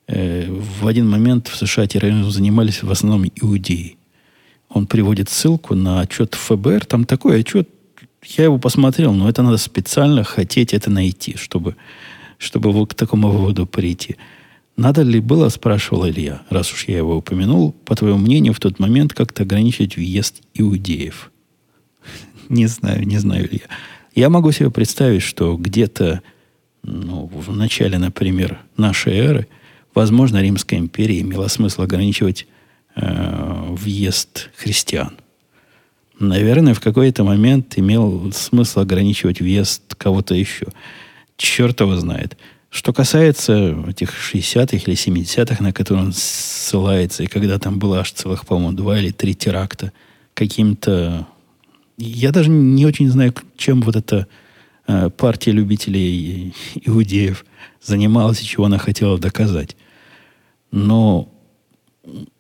э, в один момент в США терроризмом занимались в основном иудеи. Он приводит ссылку на отчет ФБР. Там такой отчет, я его посмотрел, но это надо специально хотеть это найти, чтобы, чтобы к такому выводу прийти. Надо ли было, спрашивал Илья, раз уж я его упомянул, по твоему мнению, в тот момент как-то ограничить въезд иудеев? Не знаю, не знаю, Илья. Я могу себе представить, что где-то ну, в начале, например, нашей эры, возможно, Римская империя имела смысл ограничивать э, въезд христиан. Наверное, в какой-то момент имел смысл ограничивать въезд кого-то еще. Черт его знает. Что касается этих 60-х или 70-х, на которые он ссылается, и когда там было аж целых, по-моему, два или три теракта каким-то я даже не очень знаю, чем вот эта э, партия любителей иудеев занималась и чего она хотела доказать. Но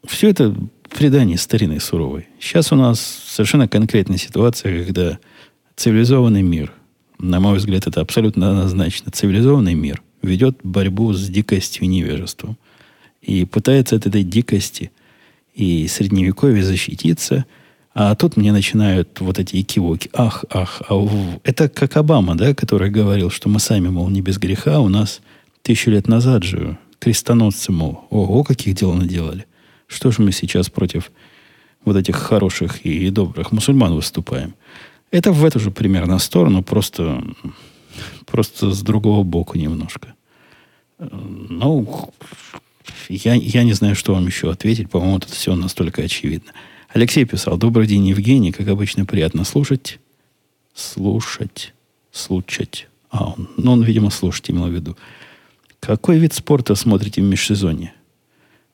все это предание старины суровой. Сейчас у нас совершенно конкретная ситуация, когда цивилизованный мир, на мой взгляд, это абсолютно однозначно, цивилизованный мир ведет борьбу с дикостью и невежеством. И пытается от этой дикости и средневековья защититься – а тут мне начинают вот эти экивоки. Ах, ах, а это как Обама, да, который говорил, что мы сами, мол, не без греха, у нас тысячу лет назад же крестоносцы, мол, ого, каких дел наделали. Что же мы сейчас против вот этих хороших и добрых мусульман выступаем? Это в эту же примерно сторону, просто, просто с другого боку немножко. Ну, я, я не знаю, что вам еще ответить. По-моему, тут все настолько очевидно. Алексей писал, добрый день, Евгений. Как обычно, приятно слушать. Слушать. Слушать. А, он, ну, он, видимо, слушать имел в виду. Какой вид спорта смотрите в межсезонье?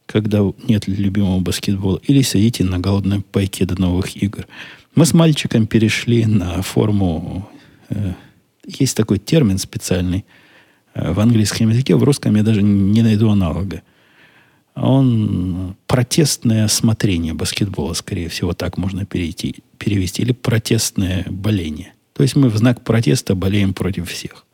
Когда нет любимого баскетбола? Или сидите на голодной пайке до новых игр? Мы с мальчиком перешли на форму... Э, есть такой термин специальный э, в английском языке. В русском я даже не найду аналога он протестное смотрение баскетбола, скорее всего, так можно перейти, перевести, или протестное боление. То есть мы в знак протеста болеем против всех.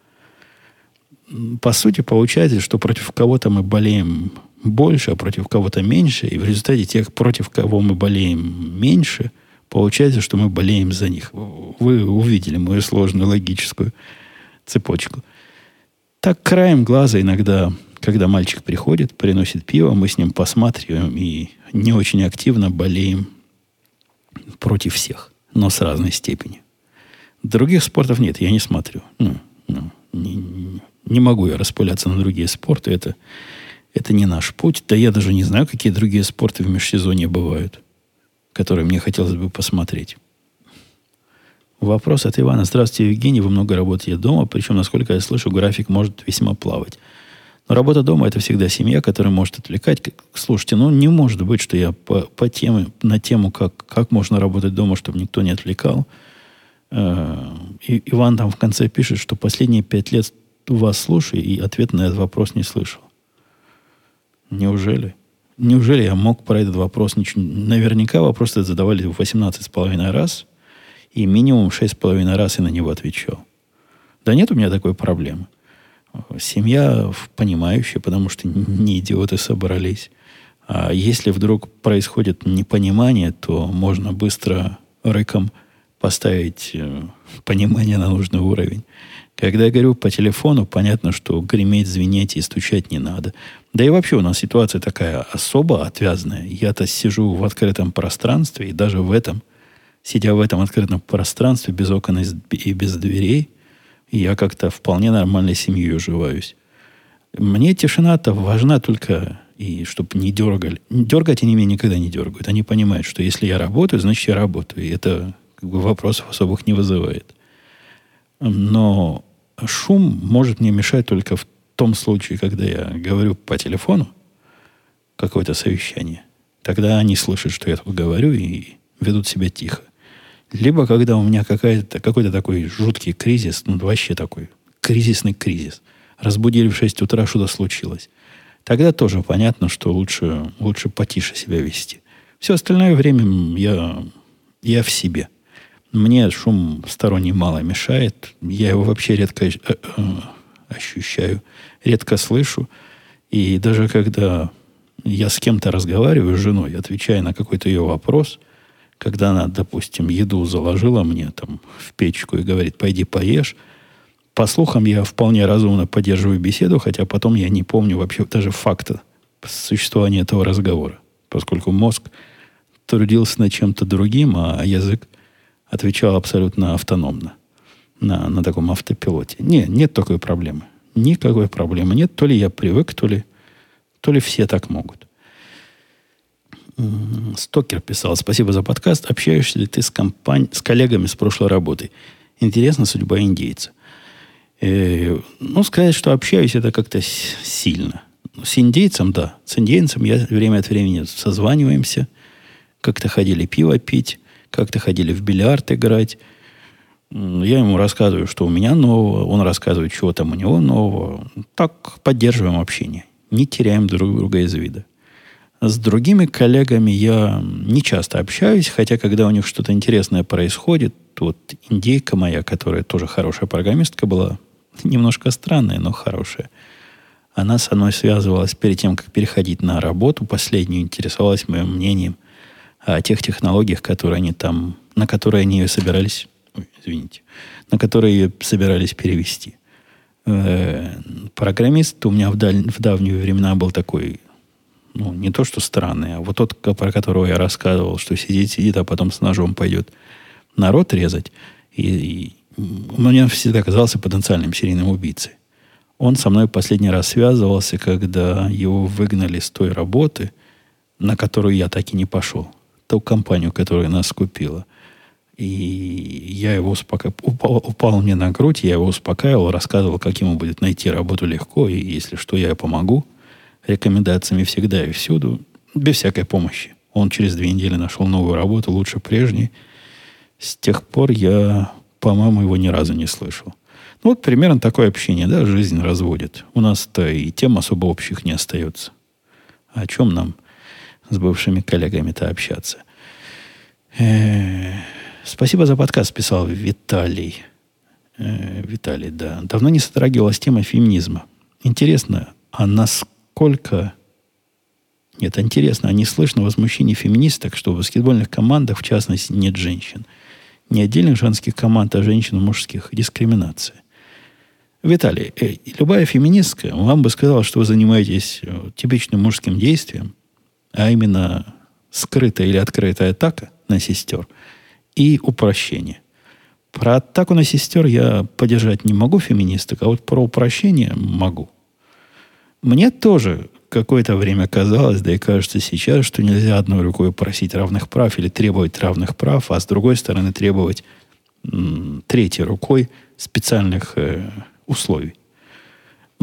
По сути, получается, что против кого-то мы болеем больше, а против кого-то меньше, и в результате тех, против кого мы болеем меньше, получается, что мы болеем за них. Вы увидели мою сложную логическую цепочку. Так краем глаза иногда, когда мальчик приходит, приносит пиво, мы с ним посматриваем и не очень активно болеем против всех, но с разной степенью. Других спортов нет, я не смотрю. Ну, ну, не, не могу я распыляться на другие спорты. Это, это не наш путь. Да я даже не знаю, какие другие спорты в межсезонье бывают, которые мне хотелось бы посмотреть. Вопрос от Ивана. Здравствуйте, Евгений. Вы много работаете дома, причем, насколько я слышу, график может весьма плавать. Но работа дома – это всегда семья, которая может отвлекать. Слушайте, ну не может быть, что я по, по теме, на тему, как, как можно работать дома, чтобы никто не отвлекал. Э, и Иван там в конце пишет, что последние пять лет вас слушаю, и ответ на этот вопрос не слышал. Неужели? Неужели я мог про этот вопрос ничего... Наверняка вопрос этот задавали 18,5 раз – и минимум шесть с половиной раз я на него отвечал. Да нет у меня такой проблемы. Семья понимающая, потому что не идиоты собрались. А если вдруг происходит непонимание, то можно быстро рыком поставить э, понимание на нужный уровень. Когда я говорю по телефону, понятно, что греметь, звенеть и стучать не надо. Да и вообще у нас ситуация такая особо отвязная. Я-то сижу в открытом пространстве, и даже в этом – сидя в этом открытом пространстве, без окон и без дверей, я как-то вполне нормальной семьей уживаюсь. Мне тишина-то важна только, и чтобы не дергали. Дергать они меня никогда не дергают. Они понимают, что если я работаю, значит, я работаю. И это как бы, вопросов особых не вызывает. Но шум может мне мешать только в том случае, когда я говорю по телефону какое-то совещание. Тогда они слышат, что я тут говорю, и ведут себя тихо. Либо когда у меня какая-то, какой-то такой жуткий кризис, ну вообще такой кризисный кризис. Разбудили в 6 утра, что-то случилось. Тогда тоже понятно, что лучше, лучше потише себя вести. Все остальное время я, я в себе. Мне шум сторонний мало мешает. Я его вообще редко э, э, ощущаю, редко слышу. И даже когда я с кем-то разговариваю, с женой, отвечая на какой-то ее вопрос – когда она, допустим, еду заложила мне там в печку и говорит, пойди поешь, по слухам, я вполне разумно поддерживаю беседу, хотя потом я не помню вообще даже факта существования этого разговора, поскольку мозг трудился над чем-то другим, а язык отвечал абсолютно автономно на, на таком автопилоте. Не, нет такой проблемы. Никакой проблемы нет. То ли я привык, то ли, то ли все так могут. Стокер писал, спасибо за подкаст. Общаешься ли ты с, компани... с коллегами с прошлой работы? Интересна судьба индейца. Э, ну, сказать, что общаюсь, это как-то сильно. С индейцем, да. С индейцем я время от времени созваниваемся. Как-то ходили пиво пить, как-то ходили в бильярд играть. Я ему рассказываю, что у меня нового, он рассказывает, чего там у него нового. Так поддерживаем общение. Не теряем друг друга из вида. С другими коллегами я не часто общаюсь, хотя когда у них что-то интересное происходит, вот индейка моя, которая тоже хорошая программистка была, немножко странная, но хорошая, она со мной связывалась перед тем, как переходить на работу последнюю, интересовалась моим мнением о тех технологиях, которые они там, на которые они ее собирались, ой, извините, на которые ее собирались перевести. Э, программист у меня в, даль, в давние времена был такой ну, не то, что странный, а вот тот, про которого я рассказывал, что сидит, сидит, а потом с ножом пойдет народ резать, и, и мне всегда казался потенциальным серийным убийцей. Он со мной последний раз связывался, когда его выгнали с той работы, на которую я так и не пошел. Ту компанию, которая нас купила. И я его успокаивал, упал, упал мне на грудь, я его успокаивал, рассказывал, как ему будет найти работу легко, и если что, я помогу рекомендациями всегда и всюду, без всякой помощи. Он через две недели нашел новую работу, лучше прежней. С тех пор я, по-моему, его ни разу не слышал. Ну, вот примерно такое общение, да, жизнь разводит. У нас-то и тем особо общих не остается. О чем нам с бывшими коллегами-то общаться? Э-э- спасибо за подкаст, писал Виталий. Э, Виталий, да. Давно не затрагивалась тема феминизма. Интересно, а насколько... Нет, интересно, а не слышно возмущение феминисток, что в баскетбольных командах, в частности, нет женщин? Не отдельных женских команд, а женщин мужских. Дискриминация. Виталий, э, любая феминистка вам бы сказала, что вы занимаетесь э, типичным мужским действием, а именно скрытая или открытая атака на сестер и упрощение. Про атаку на сестер я поддержать не могу феминисток, а вот про упрощение могу. Мне тоже какое-то время казалось, да и кажется сейчас, что нельзя одной рукой просить равных прав или требовать равных прав, а с другой стороны требовать м, третьей рукой специальных э, условий.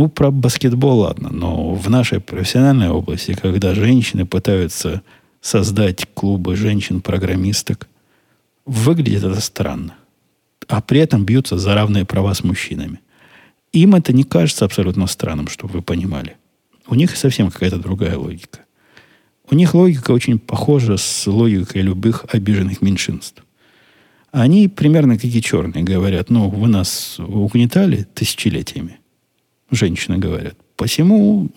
Ну, про баскетбол ладно, но в нашей профессиональной области, когда женщины пытаются создать клубы женщин-программисток, выглядит это странно. А при этом бьются за равные права с мужчинами. Им это не кажется абсолютно странным, чтобы вы понимали. У них совсем какая-то другая логика. У них логика очень похожа с логикой любых обиженных меньшинств. Они примерно как и черные говорят, ну, вы нас угнетали тысячелетиями. Женщины говорят. Посему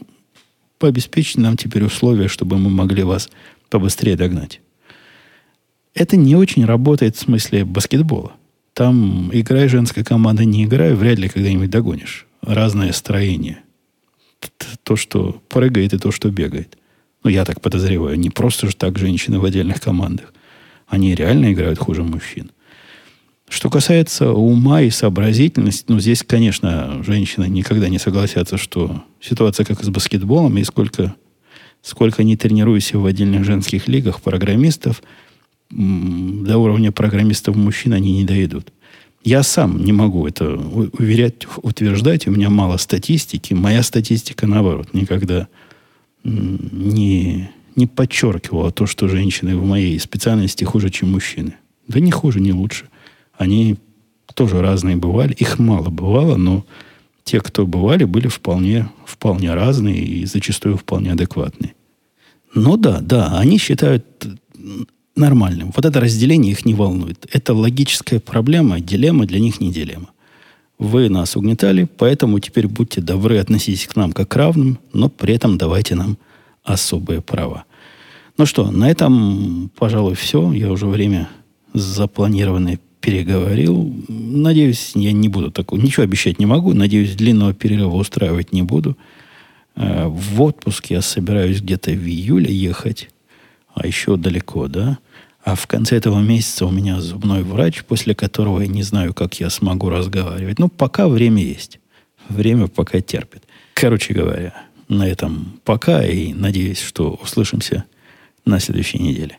пообеспечьте нам теперь условия, чтобы мы могли вас побыстрее догнать. Это не очень работает в смысле баскетбола. Там играй женская команда, не играй, вряд ли когда-нибудь догонишь. Разное строение. То, что прыгает, и то, что бегает. Ну, я так подозреваю. Не просто же так женщины в отдельных командах. Они реально играют хуже мужчин. Что касается ума и сообразительности, ну, здесь, конечно, женщины никогда не согласятся, что ситуация как с баскетболом, и сколько, сколько не тренируюсь в отдельных женских лигах программистов, до уровня программистов мужчин они не дойдут. Я сам не могу это уверять, утверждать. У меня мало статистики. Моя статистика, наоборот, никогда не, не подчеркивала то, что женщины в моей специальности хуже, чем мужчины. Да не хуже, не лучше. Они тоже разные бывали. Их мало бывало, но те, кто бывали, были вполне, вполне разные и зачастую вполне адекватные. Но да, да, они считают нормальным. Вот это разделение их не волнует. Это логическая проблема, дилемма для них не дилемма. Вы нас угнетали, поэтому теперь будьте добры, относитесь к нам как к равным, но при этом давайте нам особые права. Ну что, на этом, пожалуй, все. Я уже время запланированное переговорил. Надеюсь, я не буду такого. Ничего обещать не могу. Надеюсь, длинного перерыва устраивать не буду. Э, в отпуск я собираюсь где-то в июле ехать. А еще далеко, да? А в конце этого месяца у меня зубной врач, после которого я не знаю, как я смогу разговаривать. Ну, пока время есть. Время пока терпит. Короче говоря, на этом пока. И надеюсь, что услышимся на следующей неделе.